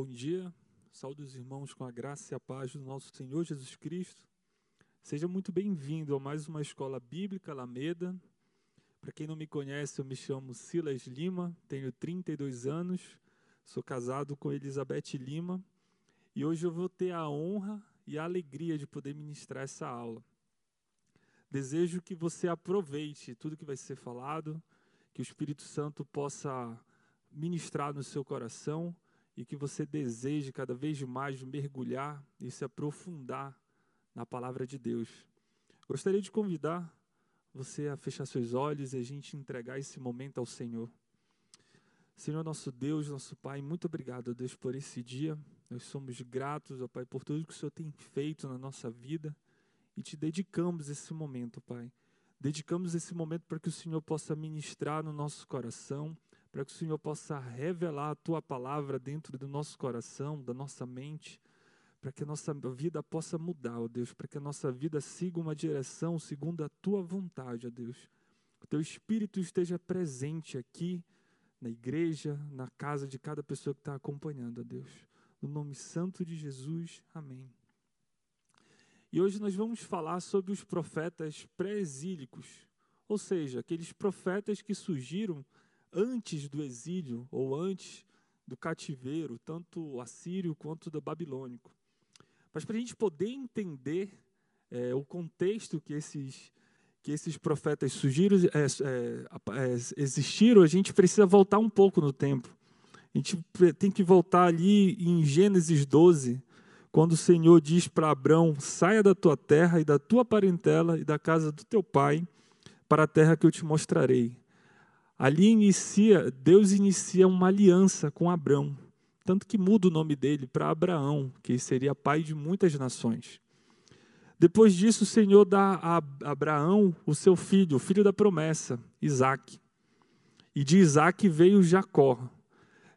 Bom dia, saúde os irmãos com a graça e a paz do nosso Senhor Jesus Cristo. Seja muito bem-vindo a mais uma escola bíblica Alameda. Para quem não me conhece, eu me chamo Silas Lima, tenho 32 anos, sou casado com Elizabeth Lima e hoje eu vou ter a honra e a alegria de poder ministrar essa aula. Desejo que você aproveite tudo que vai ser falado, que o Espírito Santo possa ministrar no seu coração e que você deseje cada vez mais mergulhar e se aprofundar na palavra de Deus. Gostaria de convidar você a fechar seus olhos e a gente entregar esse momento ao Senhor. Senhor nosso Deus, nosso Pai, muito obrigado, Deus, por esse dia. Nós somos gratos, ó Pai, por tudo que o Senhor tem feito na nossa vida e te dedicamos esse momento, Pai. Dedicamos esse momento para que o Senhor possa ministrar no nosso coração, para que o Senhor possa revelar a tua palavra dentro do nosso coração, da nossa mente, para que a nossa vida possa mudar, ó Deus, para que a nossa vida siga uma direção segundo a tua vontade, ó Deus. Que o teu Espírito esteja presente aqui na igreja, na casa de cada pessoa que está acompanhando, ó Deus. No nome santo de Jesus, amém. E hoje nós vamos falar sobre os profetas pré-exílicos, ou seja, aqueles profetas que surgiram antes do exílio ou antes do cativeiro, tanto assírio quanto do babilônico. Mas para a gente poder entender é, o contexto que esses, que esses profetas surgiram, é, é, existiram, a gente precisa voltar um pouco no tempo. A gente tem que voltar ali em Gênesis 12, quando o Senhor diz para Abraão: saia da tua terra e da tua parentela e da casa do teu pai para a terra que eu te mostrarei. Ali inicia, Deus inicia uma aliança com Abraão, tanto que muda o nome dele para Abraão, que seria pai de muitas nações. Depois disso, o Senhor dá a Abraão o seu filho, o filho da promessa, Isaac. E de Isaac veio Jacó.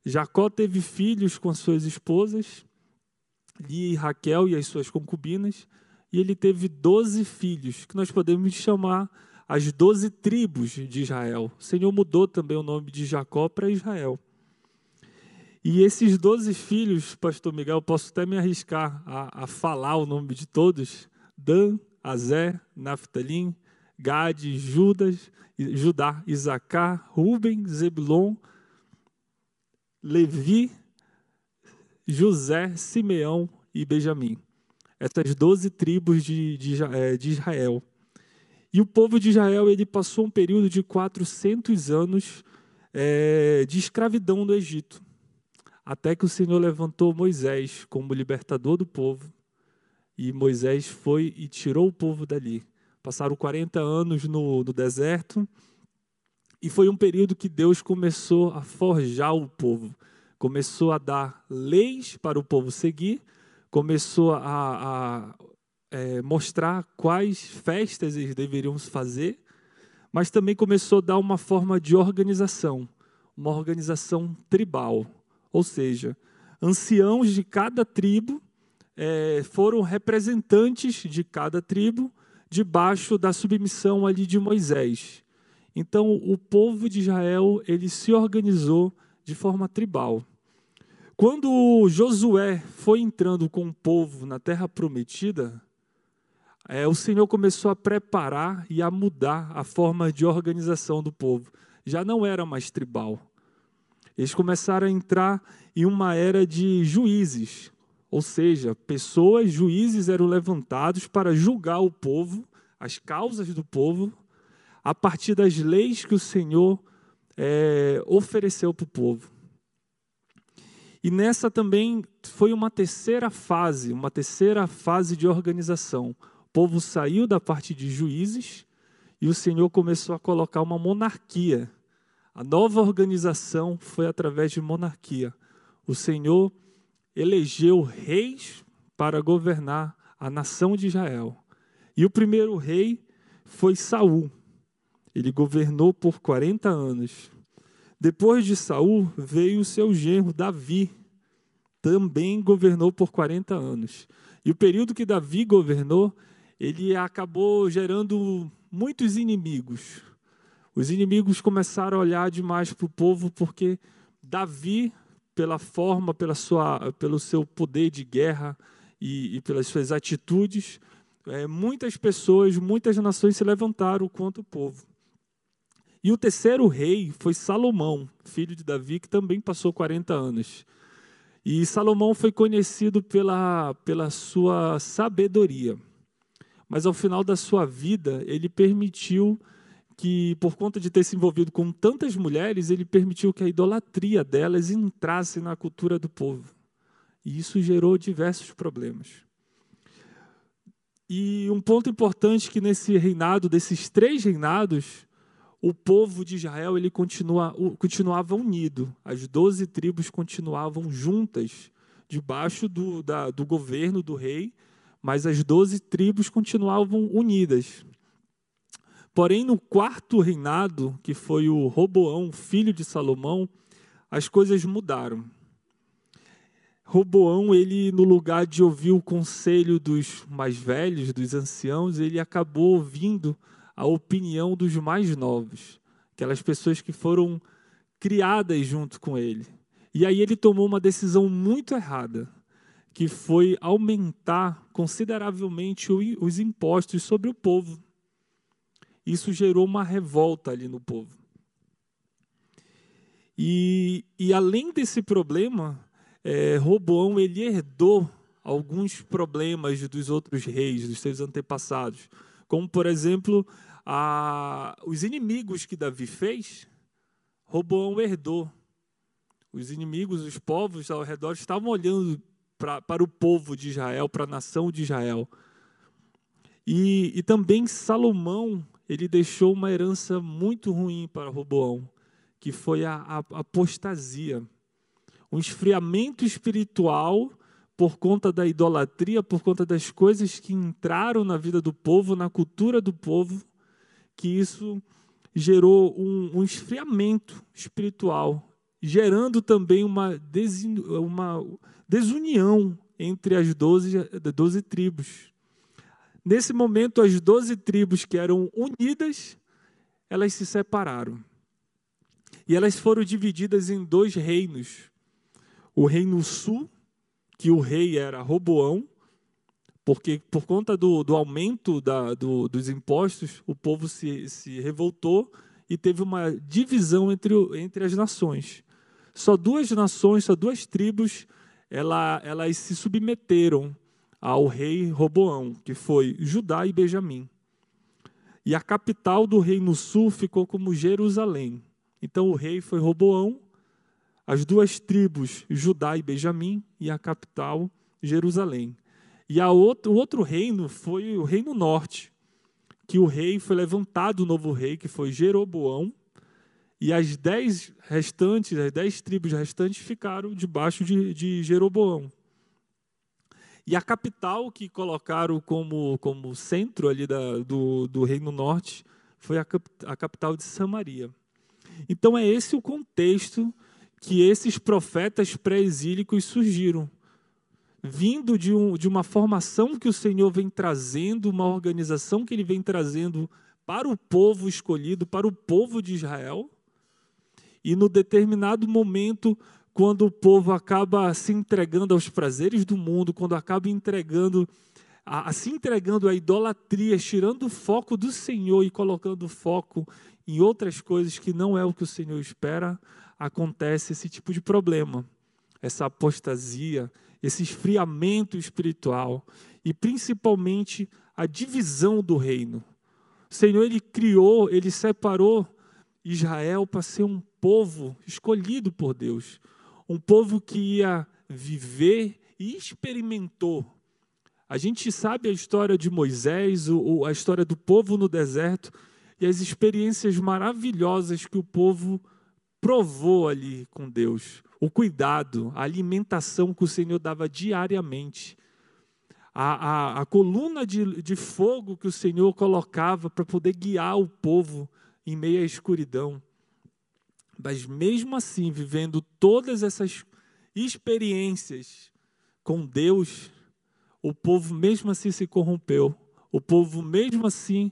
Jacó teve filhos com suas esposas, Lia e Raquel e as suas concubinas, e ele teve doze filhos, que nós podemos chamar as doze tribos de Israel. O Senhor mudou também o nome de Jacó para Israel. E esses doze filhos, pastor Miguel, posso até me arriscar a, a falar o nome de todos: Dan, Azé, Naphtali, Gade, Judas, Judá, Isacar, Ruben, Zebulon, Levi, José, Simeão e Benjamim. Essas doze tribos de, de, eh, de Israel. E o povo de Israel ele passou um período de 400 anos é, de escravidão no Egito, até que o Senhor levantou Moisés como libertador do povo, e Moisés foi e tirou o povo dali. Passaram 40 anos no, no deserto, e foi um período que Deus começou a forjar o povo, começou a dar leis para o povo seguir, começou a, a é, mostrar quais festas eles deveriam fazer, mas também começou a dar uma forma de organização, uma organização tribal. Ou seja, anciãos de cada tribo é, foram representantes de cada tribo debaixo da submissão ali de Moisés. Então, o povo de Israel ele se organizou de forma tribal. Quando Josué foi entrando com o povo na terra prometida, é, o Senhor começou a preparar e a mudar a forma de organização do povo. Já não era mais tribal. Eles começaram a entrar em uma era de juízes, ou seja, pessoas, juízes eram levantados para julgar o povo, as causas do povo, a partir das leis que o Senhor é, ofereceu para o povo. E nessa também foi uma terceira fase, uma terceira fase de organização povo saiu da parte de juízes e o Senhor começou a colocar uma monarquia. A nova organização foi através de monarquia. O Senhor elegeu reis para governar a nação de Israel. E o primeiro rei foi Saul. Ele governou por 40 anos. Depois de Saul veio o seu genro Davi, também governou por 40 anos. E o período que Davi governou, ele acabou gerando muitos inimigos. Os inimigos começaram a olhar demais para o povo porque Davi, pela forma, pela sua, pelo seu poder de guerra e, e pelas suas atitudes, é, muitas pessoas, muitas nações se levantaram contra o povo. E o terceiro rei foi Salomão, filho de Davi, que também passou 40 anos. E Salomão foi conhecido pela, pela sua sabedoria. Mas ao final da sua vida, ele permitiu que, por conta de ter se envolvido com tantas mulheres, ele permitiu que a idolatria delas entrasse na cultura do povo. E isso gerou diversos problemas. E um ponto importante que nesse reinado, desses três reinados, o povo de Israel ele continua, continuava unido. As doze tribos continuavam juntas, debaixo do, da, do governo do rei, mas as doze tribos continuavam unidas. Porém, no quarto reinado, que foi o Roboão, filho de Salomão, as coisas mudaram. Roboão, ele no lugar de ouvir o conselho dos mais velhos, dos anciãos, ele acabou ouvindo a opinião dos mais novos, aquelas pessoas que foram criadas junto com ele. E aí ele tomou uma decisão muito errada, que foi aumentar consideravelmente os impostos sobre o povo. Isso gerou uma revolta ali no povo. E, e além desse problema, é, Roboão ele herdou alguns problemas dos outros reis, dos seus antepassados, como por exemplo a, os inimigos que Davi fez, Roboão herdou. Os inimigos, os povos ao redor estavam olhando pra, para o povo de Israel, para a nação de Israel. E, e também Salomão, ele deixou uma herança muito ruim para Roboão, que foi a, a apostasia. Um esfriamento espiritual por conta da idolatria, por conta das coisas que entraram na vida do povo, na cultura do povo, que isso gerou um, um esfriamento espiritual, gerando também uma, desin, uma desunião entre as doze, doze tribos. Nesse momento, as doze tribos que eram unidas, elas se separaram. E elas foram divididas em dois reinos. O reino sul, que o rei era Roboão, porque por conta do, do aumento da, do, dos impostos, o povo se, se revoltou e teve uma divisão entre, entre as nações. Só duas nações, só duas tribos, ela, elas se submeteram ao rei Roboão, que foi Judá e Benjamim. E a capital do reino sul ficou como Jerusalém. Então o rei foi Roboão, as duas tribos, Judá e Benjamim, e a capital, Jerusalém. E a outro, o outro reino foi o reino norte, que o rei foi levantado, o novo rei, que foi Jeroboão, e as dez restantes, as dez tribos restantes ficaram debaixo de, de Jeroboão. E a capital que colocaram como, como centro ali da, do, do Reino Norte foi a, a capital de Samaria. Então é esse o contexto que esses profetas pré-exílicos surgiram vindo de, um, de uma formação que o Senhor vem trazendo, uma organização que Ele vem trazendo para o povo escolhido, para o povo de Israel. E no determinado momento, quando o povo acaba se entregando aos prazeres do mundo, quando acaba entregando, a, a, se entregando à idolatria, tirando o foco do Senhor e colocando o foco em outras coisas que não é o que o Senhor espera, acontece esse tipo de problema, essa apostasia, esse esfriamento espiritual e principalmente a divisão do reino. O Senhor ele criou, ele separou Israel para ser um povo escolhido por Deus, um povo que ia viver e experimentou. A gente sabe a história de Moisés, a história do povo no deserto e as experiências maravilhosas que o povo provou ali com Deus. O cuidado, a alimentação que o Senhor dava diariamente, a, a, a coluna de, de fogo que o Senhor colocava para poder guiar o povo em meio à escuridão. Mas mesmo assim, vivendo todas essas experiências com Deus, o povo mesmo assim se corrompeu. O povo mesmo assim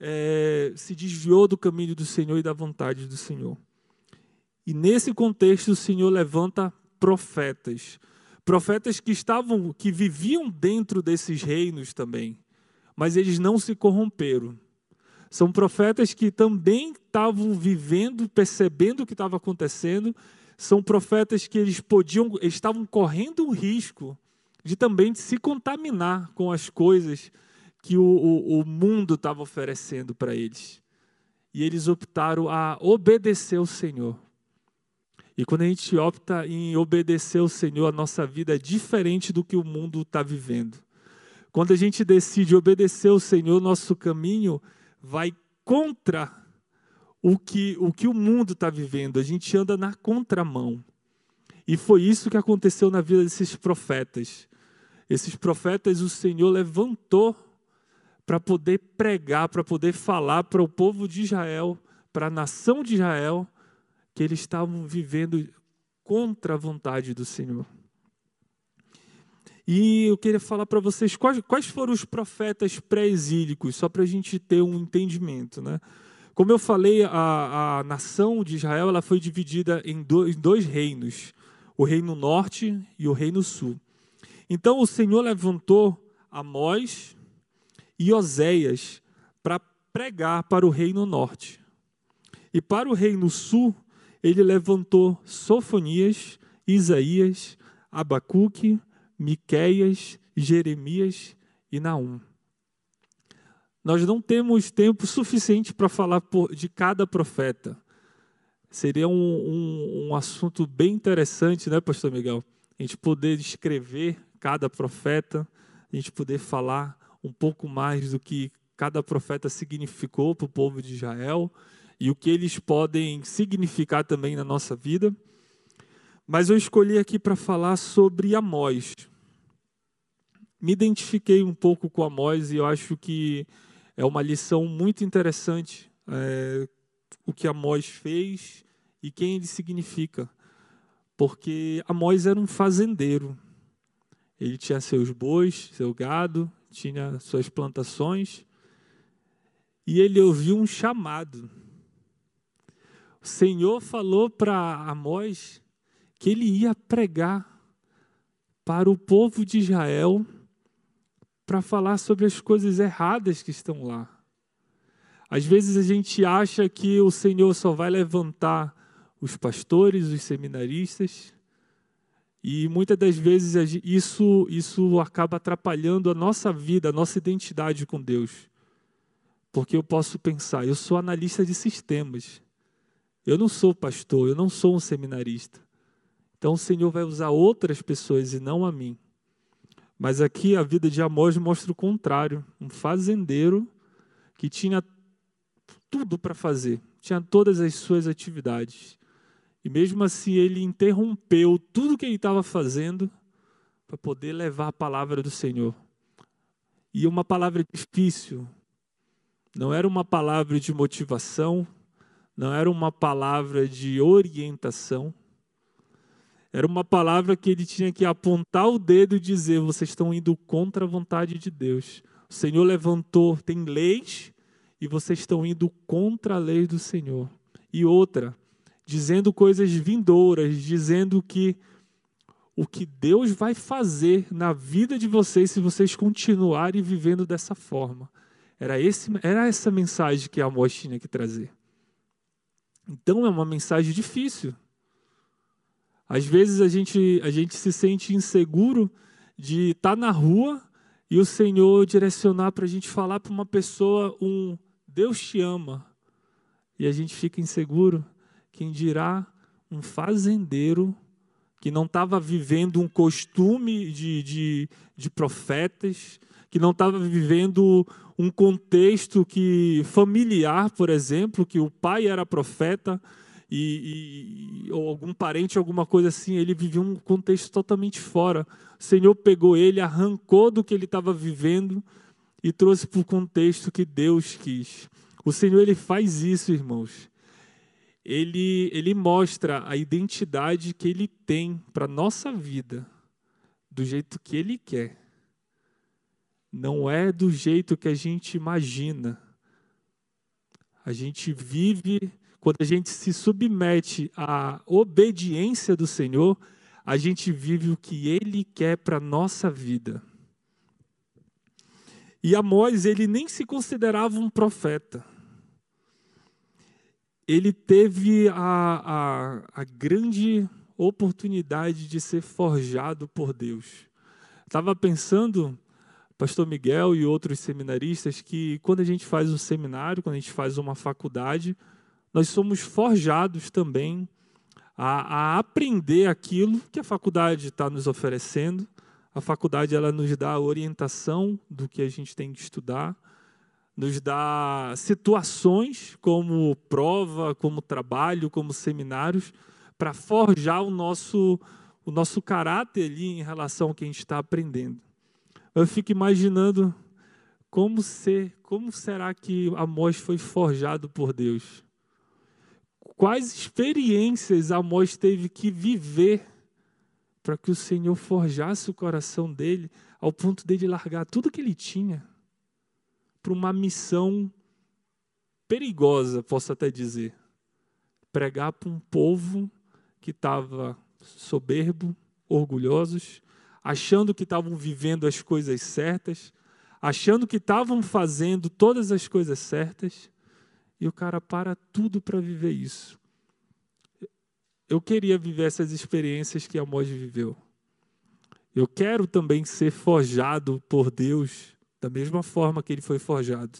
é, se desviou do caminho do Senhor e da vontade do Senhor. E nesse contexto, o Senhor levanta profetas. Profetas que estavam, que viviam dentro desses reinos também, mas eles não se corromperam. São profetas que também estavam vivendo, percebendo o que estava acontecendo. São profetas que eles podiam, eles estavam correndo o risco de também se contaminar com as coisas que o, o, o mundo estava oferecendo para eles. E eles optaram a obedecer o Senhor. E quando a gente opta em obedecer o Senhor, a nossa vida é diferente do que o mundo está vivendo. Quando a gente decide obedecer o Senhor, nosso caminho vai contra o que o, que o mundo está vivendo. A gente anda na contramão. E foi isso que aconteceu na vida desses profetas. Esses profetas o Senhor levantou para poder pregar, para poder falar para o povo de Israel, para a nação de Israel, que eles estavam vivendo contra a vontade do Senhor. E eu queria falar para vocês quais, quais, foram os profetas pré-exílicos, só para a gente ter um entendimento. Né? Como eu falei, a, a nação de Israel ela foi dividida em dois, reinos, o reino norte e o reino sul. Então o Senhor levantou Amós e Oséias para pregar para o reino norte. E para o reino sul, ele levantou Sofonias, Isaías, Abacuque, Miqueias, Jeremias e Naum. Nós não temos tempo suficiente para falar de cada profeta. Seria um, um, um, assunto bem interessante, né, Pastor Miguel? A gente poder descrever cada profeta, a gente poder falar um pouco mais do que cada profeta significou para o povo de Israel e o que eles podem significar também na nossa vida. Mas eu escolhi aqui para falar sobre Amós. Me identifiquei um pouco com Amós e eu acho que é uma lição muito interessante é, o que Amós fez e quem ele significa. Porque Amós era um fazendeiro. Ele tinha seus bois, seu gado, tinha suas plantações. E ele ouviu um chamado. O Senhor falou para Amós que ele ia pregar para o povo de Israel para falar sobre as coisas erradas que estão lá. Às vezes a gente acha que o Senhor só vai levantar os pastores, os seminaristas, e muitas das vezes isso, isso acaba atrapalhando a nossa vida, a nossa identidade com Deus. Porque eu posso pensar, eu sou analista de sistemas, eu não sou pastor, eu não sou um seminarista. Então o Senhor vai usar outras pessoas e não a mim. Mas aqui a vida de Amós mostra o contrário. Um fazendeiro que tinha tudo para fazer, tinha todas as suas atividades. E mesmo assim ele interrompeu tudo que ele estava fazendo para poder levar a palavra do Senhor. E uma palavra difícil, não era uma palavra de motivação, não era uma palavra de orientação, era uma palavra que ele tinha que apontar o dedo e dizer: vocês estão indo contra a vontade de Deus. O Senhor levantou, tem leis, e vocês estão indo contra a lei do Senhor. E outra, dizendo coisas vindouras, dizendo que o que Deus vai fazer na vida de vocês se vocês continuarem vivendo dessa forma. Era, esse, era essa mensagem que a Amós tinha que trazer. Então é uma mensagem difícil. Às vezes a gente, a gente se sente inseguro de estar tá na rua e o Senhor direcionar para a gente falar para uma pessoa um Deus te ama. E a gente fica inseguro. Quem dirá um fazendeiro que não estava vivendo um costume de, de, de profetas, que não estava vivendo um contexto que familiar, por exemplo, que o pai era profeta, e, e, ou algum parente, alguma coisa assim, ele vivia um contexto totalmente fora. O Senhor pegou ele, arrancou do que ele estava vivendo e trouxe para o contexto que Deus quis. O Senhor ele faz isso, irmãos. Ele, ele mostra a identidade que ele tem para nossa vida, do jeito que ele quer. Não é do jeito que a gente imagina. A gente vive quando a gente se submete à obediência do Senhor, a gente vive o que Ele quer para a nossa vida. E Amós, ele nem se considerava um profeta. Ele teve a, a, a grande oportunidade de ser forjado por Deus. Estava pensando, Pastor Miguel e outros seminaristas, que quando a gente faz um seminário, quando a gente faz uma faculdade, nós somos forjados também a, a aprender aquilo que a faculdade está nos oferecendo, a faculdade ela nos dá a orientação do que a gente tem que estudar, nos dá situações como prova, como trabalho, como seminários, para forjar o nosso, o nosso caráter ali em relação ao que a gente está aprendendo. Eu fico imaginando como, ser, como será que Amós foi forjado por Deus? Quais experiências Amós teve que viver para que o Senhor forjasse o coração dele ao ponto dele largar tudo que ele tinha para uma missão perigosa, posso até dizer. Pregar para um povo que estava soberbo, orgulhosos, achando que estavam vivendo as coisas certas, achando que estavam fazendo todas as coisas certas, e o cara para tudo para viver isso eu queria viver essas experiências que Amós viveu. Eu quero também ser forjado por Deus da mesma forma que ele foi forjado.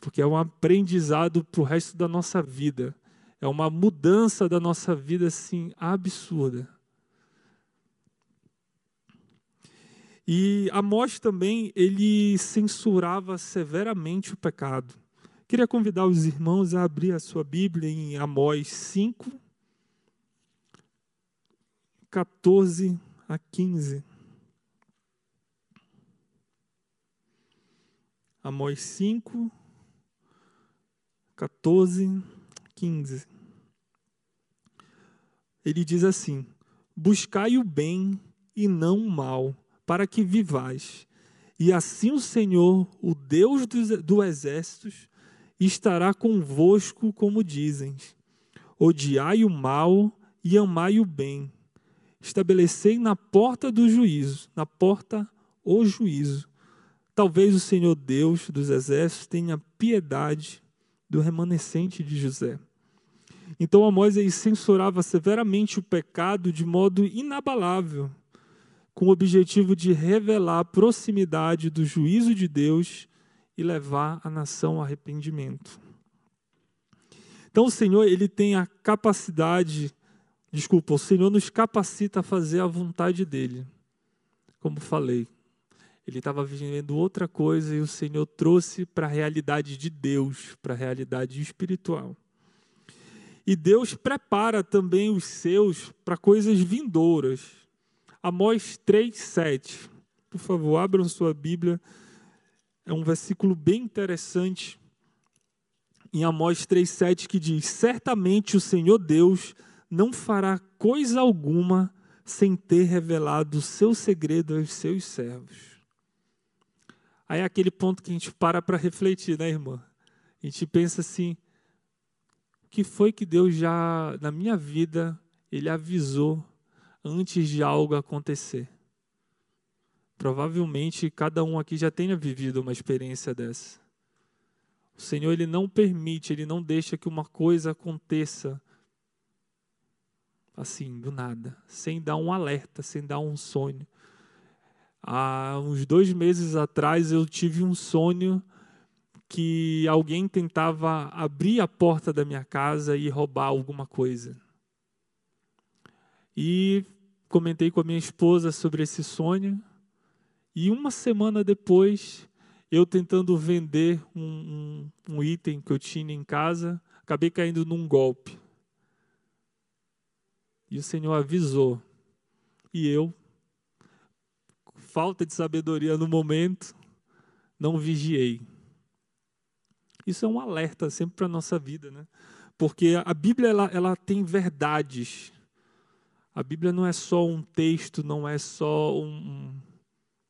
Porque é um aprendizado para o resto da nossa vida. É uma mudança da nossa vida, assim, absurda. E Amós também, ele censurava severamente o pecado. Queria convidar os irmãos a abrir a sua Bíblia em Amós 5, 14 a 15. Amós 5, 14, 15. Ele diz assim: Buscai o bem e não o mal, para que vivais. E assim o Senhor, o Deus do, do exércitos, estará convosco, como dizem. Odiai o mal e amai o bem estabelecei na porta do juízo, na porta o juízo. Talvez o Senhor Deus dos exércitos tenha piedade do remanescente de José. Então Amós censurava severamente o pecado de modo inabalável, com o objetivo de revelar a proximidade do juízo de Deus e levar a nação ao arrependimento. Então o Senhor ele tem a capacidade Desculpa, o Senhor nos capacita a fazer a vontade dele. Como falei, ele estava vivendo outra coisa e o Senhor trouxe para a realidade de Deus, para a realidade espiritual. E Deus prepara também os seus para coisas vindouras. Amós 3:7. Por favor, abram sua Bíblia. É um versículo bem interessante em Amós 3:7 que diz: "Certamente o Senhor Deus não fará coisa alguma sem ter revelado o seu segredo aos seus servos. Aí é aquele ponto que a gente para para refletir, né, irmã? A gente pensa assim: o que foi que Deus já, na minha vida, Ele avisou antes de algo acontecer? Provavelmente cada um aqui já tenha vivido uma experiência dessa. O Senhor ele não permite, ele não deixa que uma coisa aconteça assim, do nada, sem dar um alerta, sem dar um sonho. Há uns dois meses atrás eu tive um sonho que alguém tentava abrir a porta da minha casa e roubar alguma coisa. E comentei com a minha esposa sobre esse sonho. E uma semana depois, eu tentando vender um, um, um item que eu tinha em casa, acabei caindo num golpe. E o Senhor avisou. E eu, falta de sabedoria no momento, não vigiei. Isso é um alerta sempre para a nossa vida, né? Porque a Bíblia ela, ela tem verdades. A Bíblia não é só um texto, não é só um,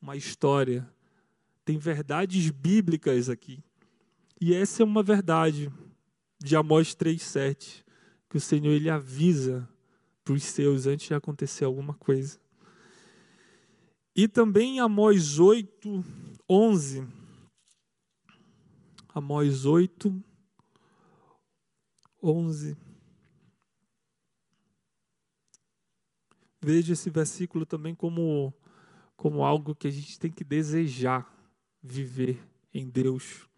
uma história. Tem verdades bíblicas aqui. E essa é uma verdade de Amós 3,7, que o Senhor ele avisa para os seus antes de acontecer alguma coisa. E também em Amós 8, 11. Amós 8, 11. Veja esse versículo também como, como algo que a gente tem que desejar viver em Deus.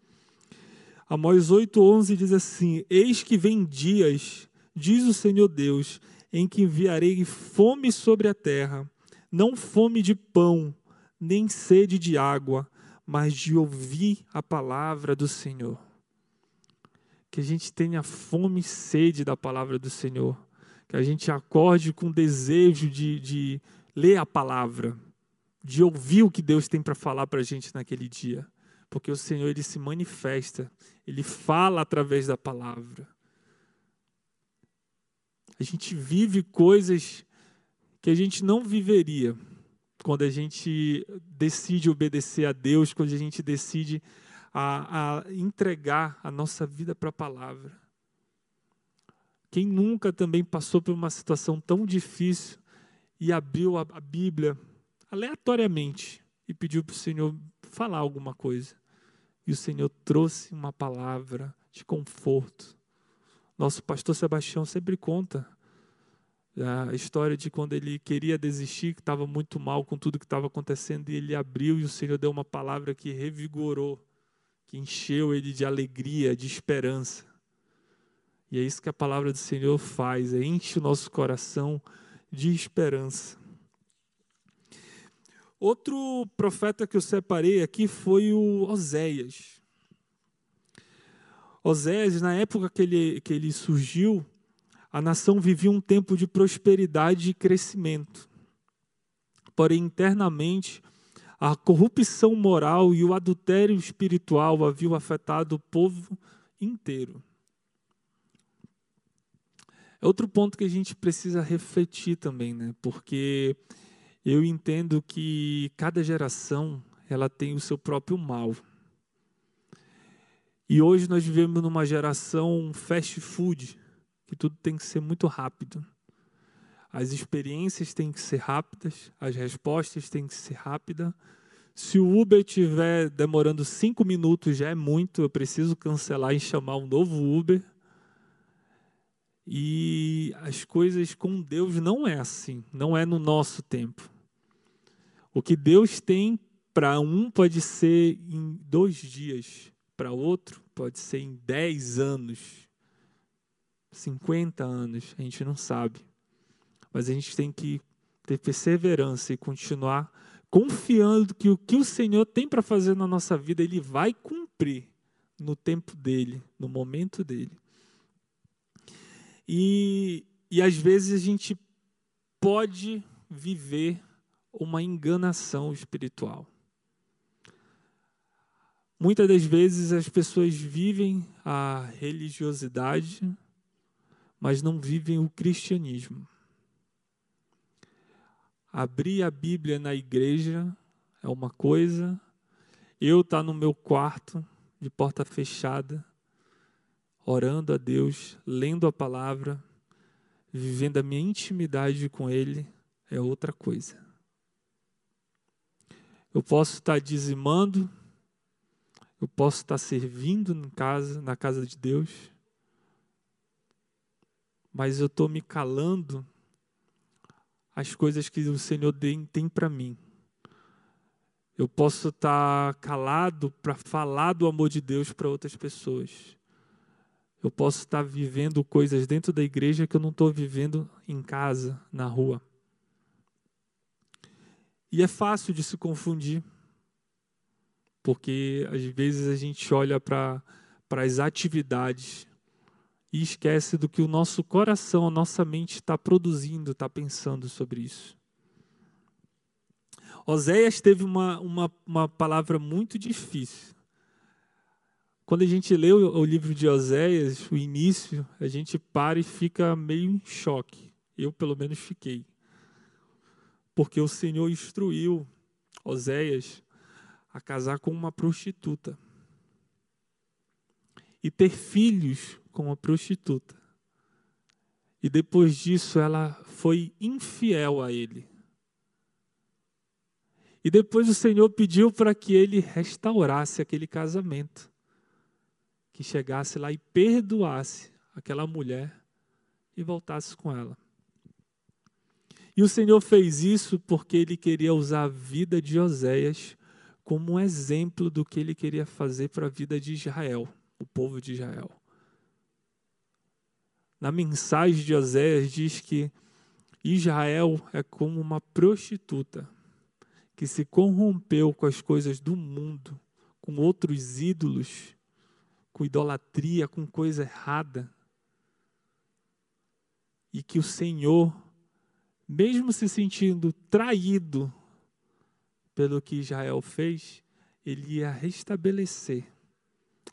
Amós 8,11 diz assim: Eis que vem dias, diz o Senhor Deus, em que enviarei fome sobre a terra, não fome de pão, nem sede de água, mas de ouvir a palavra do Senhor. Que a gente tenha fome e sede da palavra do Senhor. Que a gente acorde com desejo de, de ler a palavra, de ouvir o que Deus tem para falar para a gente naquele dia porque o Senhor ele se manifesta, ele fala através da palavra. A gente vive coisas que a gente não viveria quando a gente decide obedecer a Deus, quando a gente decide a, a entregar a nossa vida para a palavra. Quem nunca também passou por uma situação tão difícil e abriu a, a Bíblia aleatoriamente e pediu para o Senhor falar alguma coisa? E o Senhor trouxe uma palavra de conforto. Nosso pastor Sebastião sempre conta a história de quando ele queria desistir, que estava muito mal com tudo que estava acontecendo, e ele abriu e o Senhor deu uma palavra que revigorou, que encheu ele de alegria, de esperança. E é isso que a palavra do Senhor faz, é enche o nosso coração de esperança. Outro profeta que eu separei aqui foi o Oséias. Oséias, na época que ele, que ele surgiu, a nação vivia um tempo de prosperidade e crescimento. Porém, internamente, a corrupção moral e o adultério espiritual haviam afetado o povo inteiro. É outro ponto que a gente precisa refletir também, né? Porque eu entendo que cada geração ela tem o seu próprio mal. E hoje nós vivemos numa geração fast food, que tudo tem que ser muito rápido. As experiências têm que ser rápidas, as respostas têm que ser rápidas. Se o Uber estiver demorando cinco minutos, já é muito, eu preciso cancelar e chamar um novo Uber. E as coisas com Deus não é assim, não é no nosso tempo. O que Deus tem para um pode ser em dois dias, para outro pode ser em dez anos, cinquenta anos, a gente não sabe. Mas a gente tem que ter perseverança e continuar confiando que o que o Senhor tem para fazer na nossa vida, Ele vai cumprir no tempo dele, no momento dele. E, e às vezes a gente pode viver uma enganação espiritual. Muitas das vezes as pessoas vivem a religiosidade, mas não vivem o cristianismo. Abrir a Bíblia na igreja é uma coisa, eu estar tá no meu quarto, de porta fechada, orando a Deus, lendo a palavra, vivendo a minha intimidade com Ele, é outra coisa. Eu posso estar dizimando, eu posso estar servindo em casa, na casa de Deus, mas eu estou me calando as coisas que o Senhor tem para mim. Eu posso estar calado para falar do amor de Deus para outras pessoas. Eu posso estar vivendo coisas dentro da igreja que eu não estou vivendo em casa, na rua. E é fácil de se confundir, porque às vezes a gente olha para as atividades e esquece do que o nosso coração, a nossa mente está produzindo, está pensando sobre isso. Oséias teve uma, uma, uma palavra muito difícil. Quando a gente lê o, o livro de Oséias, o início, a gente para e fica meio em choque. Eu, pelo menos, fiquei. Porque o Senhor instruiu Oséias a casar com uma prostituta e ter filhos com uma prostituta. E depois disso ela foi infiel a ele. E depois o Senhor pediu para que ele restaurasse aquele casamento, que chegasse lá e perdoasse aquela mulher e voltasse com ela. E o Senhor fez isso porque ele queria usar a vida de Oséias como um exemplo do que ele queria fazer para a vida de Israel, o povo de Israel. Na mensagem de Oséias diz que Israel é como uma prostituta que se corrompeu com as coisas do mundo, com outros ídolos, com idolatria, com coisa errada. E que o Senhor, mesmo se sentindo traído pelo que Israel fez, ele ia restabelecer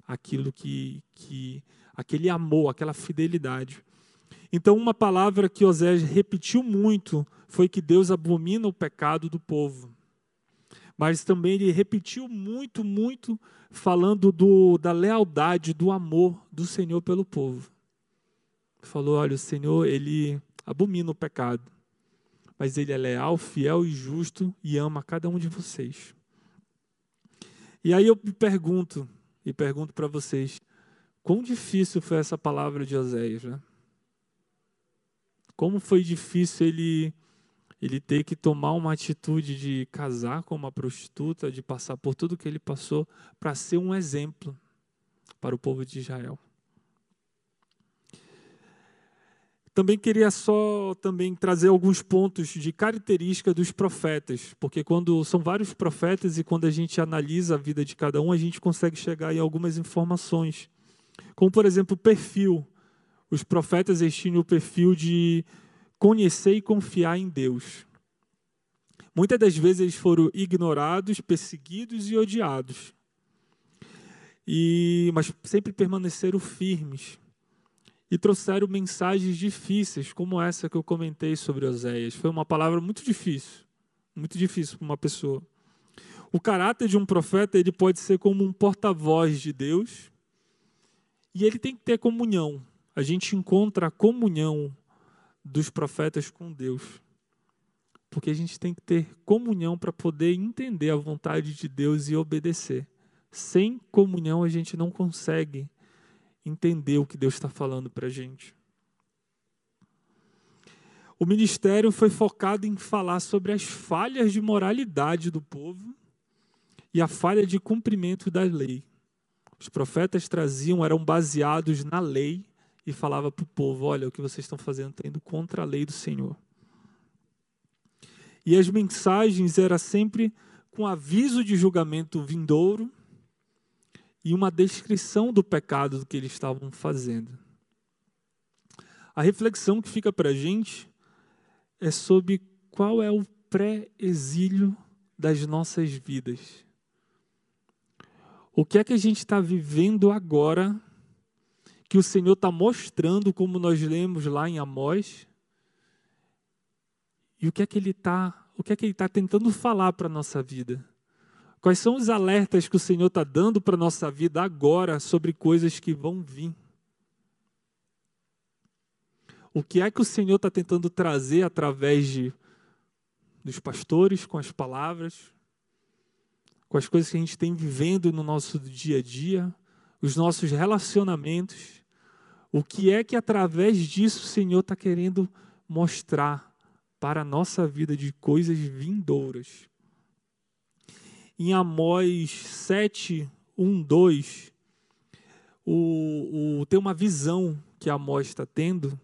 aquilo que, que aquele amor, aquela fidelidade. Então, uma palavra que Osés repetiu muito foi que Deus abomina o pecado do povo mas também ele repetiu muito, muito, falando do, da lealdade, do amor do Senhor pelo povo. Falou: olha, o Senhor, ele abomina o pecado, mas ele é leal, fiel e justo e ama cada um de vocês. E aí eu me pergunto, e pergunto para vocês, quão difícil foi essa palavra de Oséias, né? Como foi difícil ele ele ter que tomar uma atitude de casar com uma prostituta, de passar por tudo que ele passou, para ser um exemplo para o povo de Israel. Também queria só também trazer alguns pontos de característica dos profetas, porque quando são vários profetas e quando a gente analisa a vida de cada um, a gente consegue chegar em algumas informações. Como por exemplo, o perfil. Os profetas tinham o perfil de conhecer e confiar em Deus. Muitas das vezes eles foram ignorados, perseguidos e odiados. E, mas sempre permaneceram firmes e trouxeram mensagens difíceis, como essa que eu comentei sobre Oséias. Foi uma palavra muito difícil, muito difícil para uma pessoa. O caráter de um profeta ele pode ser como um porta-voz de Deus e ele tem que ter comunhão. A gente encontra a comunhão dos profetas com Deus. Porque a gente tem que ter comunhão para poder entender a vontade de Deus e obedecer. Sem comunhão, a gente não consegue entender o que Deus está falando para a gente. O ministério foi focado em falar sobre as falhas de moralidade do povo e a falha de cumprimento da lei. Os profetas traziam, eram baseados na lei e falava para o povo: olha, o que vocês estão fazendo está indo contra a lei do Senhor. E as mensagens eram sempre com aviso de julgamento vindouro e uma descrição do pecado do que eles estavam fazendo. A reflexão que fica para a gente é sobre qual é o pré-exílio das nossas vidas. O que é que a gente está vivendo agora que o Senhor está mostrando, como nós lemos lá em Amós, e o que é que Ele está, o que é que Ele está tentando falar para a nossa vida. Quais são os alertas que o Senhor está dando para a nossa vida agora sobre coisas que vão vir? O que é que o Senhor está tentando trazer através de, dos pastores, com as palavras, com as coisas que a gente tem vivendo no nosso dia a dia, os nossos relacionamentos? O que é que através disso o Senhor está querendo mostrar para a nossa vida de coisas vindouras? Em Amós 7, 1, 2, o, o, tem uma visão que Amós está tendo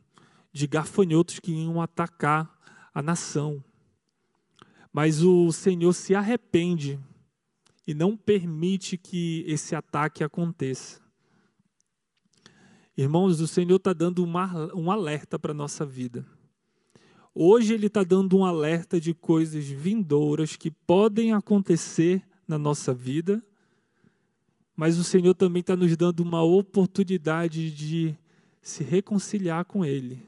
de gafanhotos que iam atacar a nação. Mas o Senhor se arrepende e não permite que esse ataque aconteça. Irmãos, o Senhor está dando uma, um alerta para a nossa vida. Hoje Ele está dando um alerta de coisas vindouras que podem acontecer na nossa vida, mas o Senhor também está nos dando uma oportunidade de se reconciliar com Ele.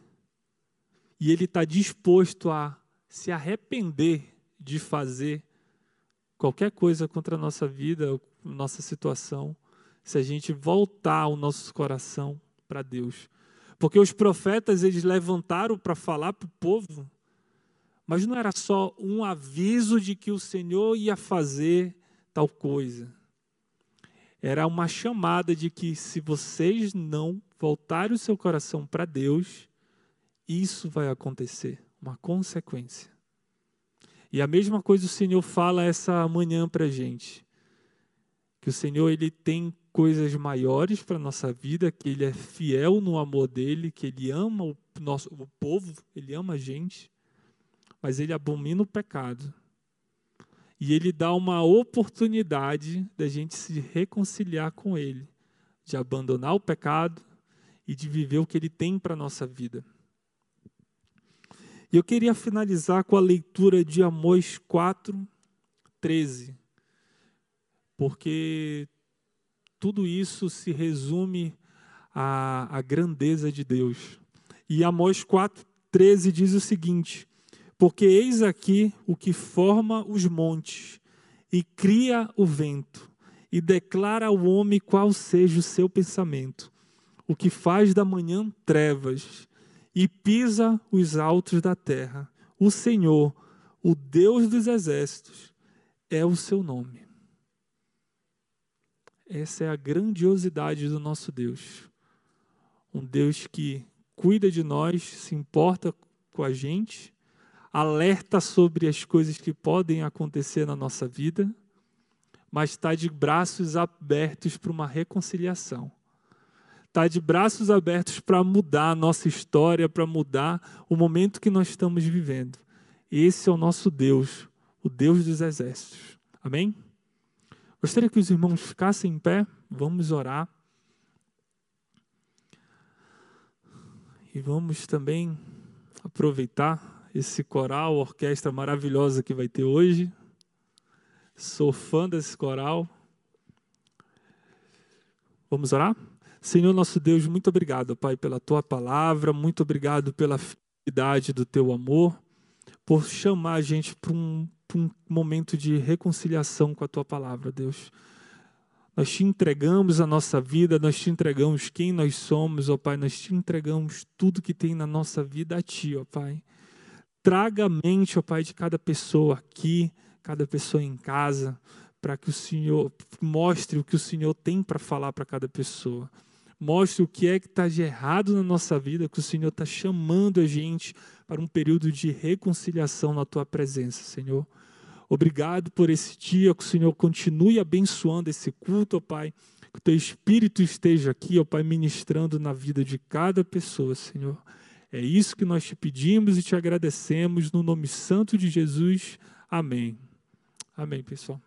E Ele está disposto a se arrepender de fazer qualquer coisa contra a nossa vida, nossa situação, se a gente voltar o nosso coração para Deus. Porque os profetas eles levantaram para falar para o povo, mas não era só um aviso de que o Senhor ia fazer tal coisa. Era uma chamada de que se vocês não voltarem o seu coração para Deus, isso vai acontecer, uma consequência. E a mesma coisa o Senhor fala essa manhã para a gente. Que o Senhor ele tem coisas maiores para nossa vida, que Ele é fiel no amor dele, que Ele ama o, nosso, o povo, Ele ama a gente, mas Ele abomina o pecado. E Ele dá uma oportunidade da gente se reconciliar com Ele, de abandonar o pecado e de viver o que Ele tem para nossa vida. E eu queria finalizar com a leitura de Amós 4, 13. Porque tudo isso se resume à, à grandeza de Deus. E Amós 4,13 diz o seguinte: Porque eis aqui o que forma os montes, e cria o vento, e declara ao homem qual seja o seu pensamento, o que faz da manhã trevas, e pisa os altos da terra. O Senhor, o Deus dos exércitos, é o seu nome. Essa é a grandiosidade do nosso Deus. Um Deus que cuida de nós, se importa com a gente, alerta sobre as coisas que podem acontecer na nossa vida, mas está de braços abertos para uma reconciliação. Está de braços abertos para mudar a nossa história, para mudar o momento que nós estamos vivendo. Esse é o nosso Deus, o Deus dos exércitos. Amém? Gostaria que os irmãos ficassem em pé, vamos orar. E vamos também aproveitar esse coral, orquestra maravilhosa que vai ter hoje. Sou fã desse coral. Vamos orar? Senhor nosso Deus, muito obrigado, Pai, pela tua palavra, muito obrigado pela fidelidade do teu amor, por chamar a gente para um para um momento de reconciliação com a tua palavra, Deus. Nós te entregamos a nossa vida, nós te entregamos quem nós somos, ó Pai, nós te entregamos tudo que tem na nossa vida a Ti, ó Pai. Traga a mente, ó Pai, de cada pessoa aqui, cada pessoa em casa, para que o Senhor mostre o que o Senhor tem para falar para cada pessoa. Mostre o que é que está de errado na nossa vida, que o Senhor está chamando a gente para um período de reconciliação na tua presença, Senhor. Obrigado por esse dia, que o Senhor continue abençoando esse culto, ó Pai. Que o teu Espírito esteja aqui, ó Pai, ministrando na vida de cada pessoa, Senhor. É isso que nós te pedimos e te agradecemos no nome santo de Jesus. Amém. Amém, pessoal.